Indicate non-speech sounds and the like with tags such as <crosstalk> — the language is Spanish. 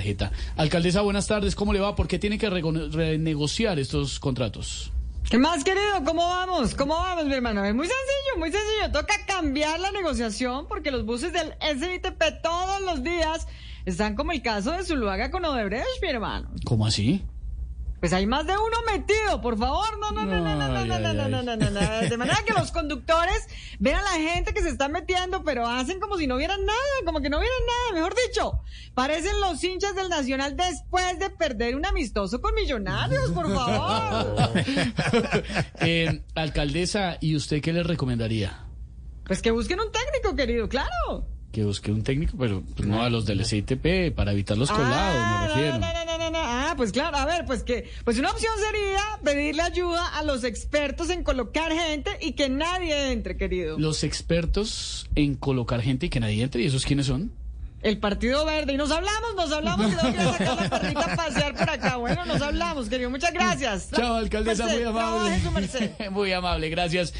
tarjeta. Alcaldesa, buenas tardes. ¿Cómo le va? ¿Por qué tiene que renegociar estos contratos? ¿Qué más, querido? ¿Cómo vamos? ¿Cómo vamos, mi hermano? Es muy sencillo, muy sencillo. Toca cambiar la negociación porque los buses del SITP todos los días están como el caso de Zuluaga con Odebrecht, mi hermano. ¿Cómo así? Pues hay más de uno metido, por favor. No, no, no, no, no, no, no, no, no, ay. no, no, no, no. De manera que los conductores ven a la gente que se está metiendo, pero hacen como si no vieran nada, como que no vieran nada, mejor dicho. Parecen los hinchas del Nacional después de perder un amistoso con Millonarios, por favor. Eh, alcaldesa, ¿y usted qué le recomendaría? Pues que busquen un técnico, querido, claro. Que busque un técnico, pero pues, no a los del SITP, para evitar los colados, Ah, me refiero. Pues claro, a ver, pues que, pues una opción sería pedirle ayuda a los expertos en colocar gente y que nadie entre, querido. Los expertos en colocar gente y que nadie entre, ¿y esos quiénes son? El Partido Verde. Y nos hablamos, nos hablamos. Creo que voy a sacar la perrita a pasear por acá. Bueno, nos hablamos, querido. Muchas gracias. Chao, alcaldesa, muy amable. su <laughs> muy amable, gracias.